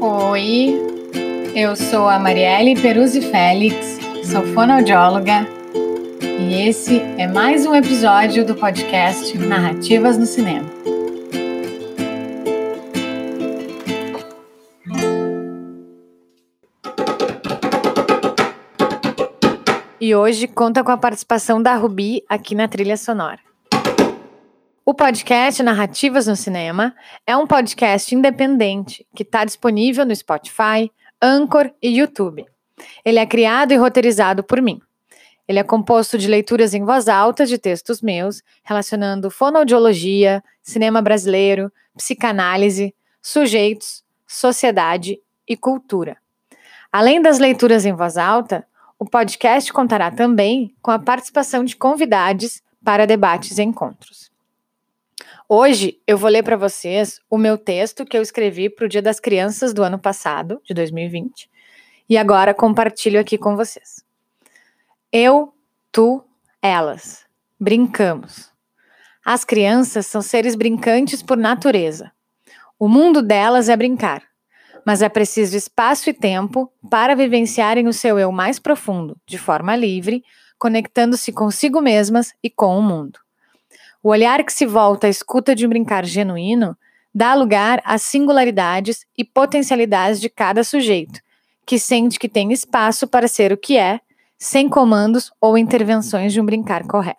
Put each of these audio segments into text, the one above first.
Oi, eu sou a Marielle Peruzzi Félix, sou fonoaudióloga e esse é mais um episódio do podcast Narrativas no Cinema. E hoje conta com a participação da Rubi aqui na trilha sonora. O podcast Narrativas no Cinema é um podcast independente que está disponível no Spotify, Anchor e YouTube. Ele é criado e roteirizado por mim. Ele é composto de leituras em voz alta de textos meus, relacionando fonoaudiologia, cinema brasileiro, psicanálise, sujeitos, sociedade e cultura. Além das leituras em voz alta, o podcast contará também com a participação de convidados para debates e encontros. Hoje eu vou ler para vocês o meu texto que eu escrevi para o Dia das Crianças do ano passado, de 2020, e agora compartilho aqui com vocês. Eu, tu, elas. Brincamos. As crianças são seres brincantes por natureza. O mundo delas é brincar, mas é preciso espaço e tempo para vivenciarem o seu eu mais profundo, de forma livre, conectando-se consigo mesmas e com o mundo. O olhar que se volta à escuta de um brincar genuíno dá lugar às singularidades e potencialidades de cada sujeito, que sente que tem espaço para ser o que é, sem comandos ou intervenções de um brincar correto.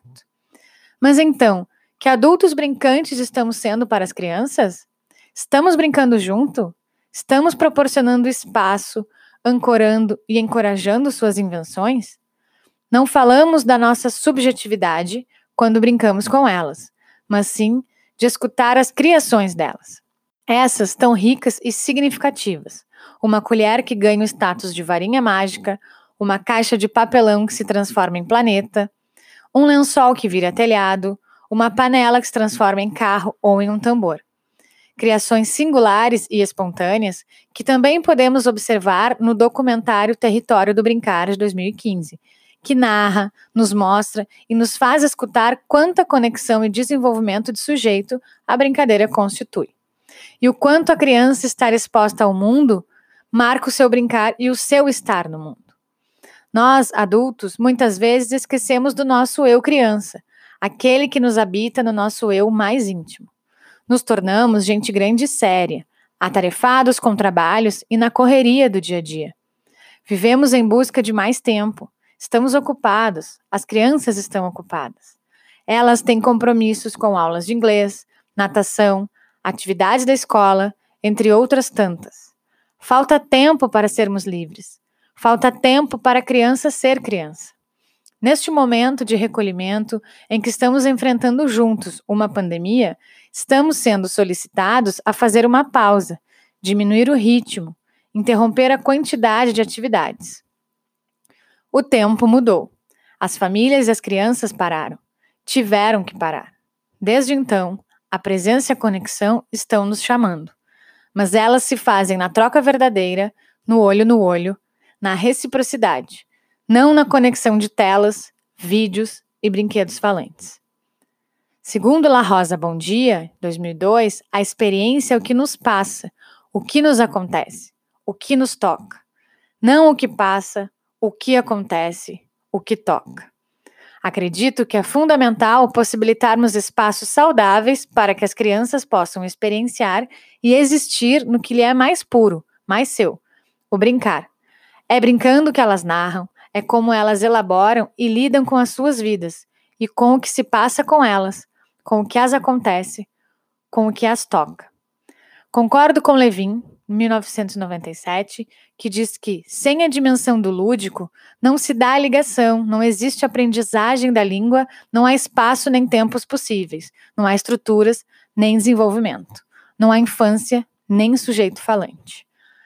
Mas então, que adultos brincantes estamos sendo para as crianças? Estamos brincando junto? Estamos proporcionando espaço, ancorando e encorajando suas invenções? Não falamos da nossa subjetividade quando brincamos com elas, mas sim de escutar as criações delas. Essas tão ricas e significativas. Uma colher que ganha o status de varinha mágica, uma caixa de papelão que se transforma em planeta, um lençol que vira telhado, uma panela que se transforma em carro ou em um tambor. Criações singulares e espontâneas que também podemos observar no documentário Território do Brincar de 2015, que narra, nos mostra e nos faz escutar quanta conexão e desenvolvimento de sujeito a brincadeira constitui. E o quanto a criança estar exposta ao mundo marca o seu brincar e o seu estar no mundo. Nós, adultos, muitas vezes esquecemos do nosso eu criança, aquele que nos habita no nosso eu mais íntimo. Nos tornamos gente grande e séria, atarefados com trabalhos e na correria do dia a dia. Vivemos em busca de mais tempo, Estamos ocupados, as crianças estão ocupadas. Elas têm compromissos com aulas de inglês, natação, atividades da escola, entre outras tantas. Falta tempo para sermos livres. Falta tempo para a criança ser criança. Neste momento de recolhimento em que estamos enfrentando juntos uma pandemia, estamos sendo solicitados a fazer uma pausa, diminuir o ritmo, interromper a quantidade de atividades. O tempo mudou. As famílias e as crianças pararam. Tiveram que parar. Desde então, a presença e a conexão estão nos chamando. Mas elas se fazem na troca verdadeira, no olho no olho, na reciprocidade, não na conexão de telas, vídeos e brinquedos falantes. Segundo La Rosa Bom Dia, 2002, a experiência é o que nos passa, o que nos acontece, o que nos toca. Não o que passa, o que acontece, o que toca. Acredito que é fundamental possibilitarmos espaços saudáveis para que as crianças possam experienciar e existir no que lhe é mais puro, mais seu, o brincar. É brincando que elas narram, é como elas elaboram e lidam com as suas vidas e com o que se passa com elas, com o que as acontece, com o que as toca. Concordo com Levin 1997, que diz que, sem a dimensão do lúdico, não se dá ligação, não existe aprendizagem da língua, não há espaço nem tempos possíveis, não há estruturas nem desenvolvimento, não há infância nem sujeito falante.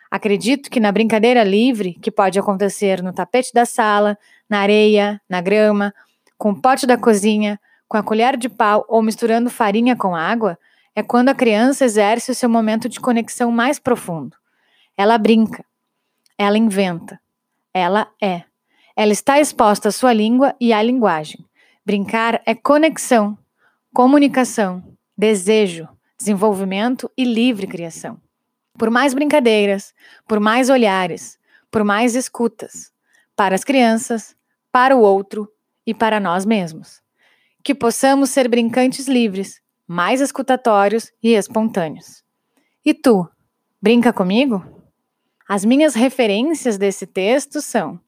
Acredito que na brincadeira livre, que pode acontecer no tapete da sala, na areia, na grama, com o pote da cozinha, com a colher de pau ou misturando farinha com água, é quando a criança exerce o seu momento de conexão mais profundo. Ela brinca, ela inventa, ela é. Ela está exposta à sua língua e à linguagem. Brincar é conexão, comunicação, desejo, desenvolvimento e livre criação. Por mais brincadeiras, por mais olhares, por mais escutas, para as crianças, para o outro e para nós mesmos. Que possamos ser brincantes livres, mais escutatórios e espontâneos. E tu, brinca comigo? As minhas referências desse texto são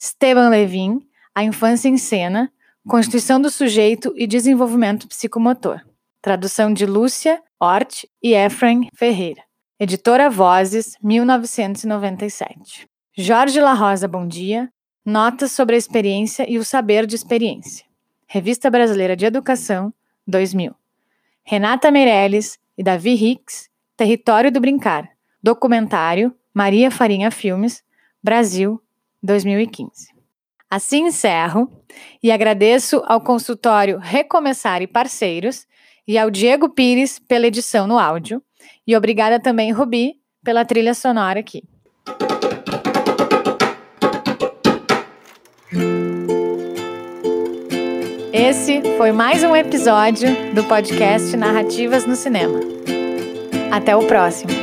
Esteban Levin, A Infância em Cena, Constituição do Sujeito e Desenvolvimento Psicomotor. Tradução de Lúcia Hort e Efraim Ferreira. Editora Vozes, 1997. Jorge La Rosa Bom Dia. Notas sobre a experiência e o saber de experiência. Revista Brasileira de Educação, 2000. Renata Meirelles e Davi Hicks, Território do Brincar. Documentário Maria Farinha Filmes, Brasil, 2015. Assim encerro e agradeço ao consultório Recomeçar e Parceiros e ao Diego Pires pela edição no áudio. E obrigada também, Rubi, pela trilha sonora aqui. Esse foi mais um episódio do podcast Narrativas no Cinema. Até o próximo!